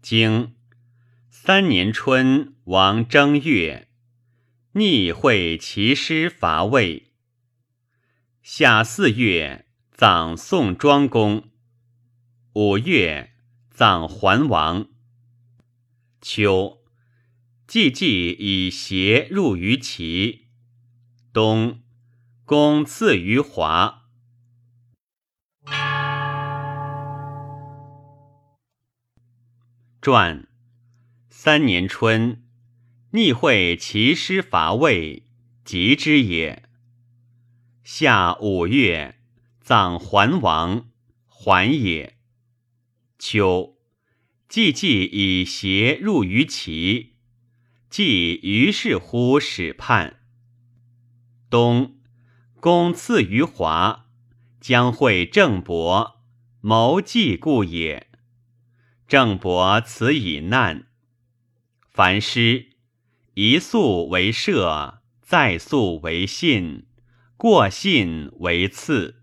经三年春，王正月，逆会齐师伐魏。夏四月，葬宋庄公。五月，葬桓王。秋，季季以邪入于齐。冬，公赐于华。传三年春，逆会齐师伐魏，及之也。夏五月，葬桓王，桓也。秋，季季以邪入于齐，季于是乎始叛。冬，公赐于华，将会郑伯，谋计故也。郑伯辞以难。凡师一宿为社，再宿为信，过信为次。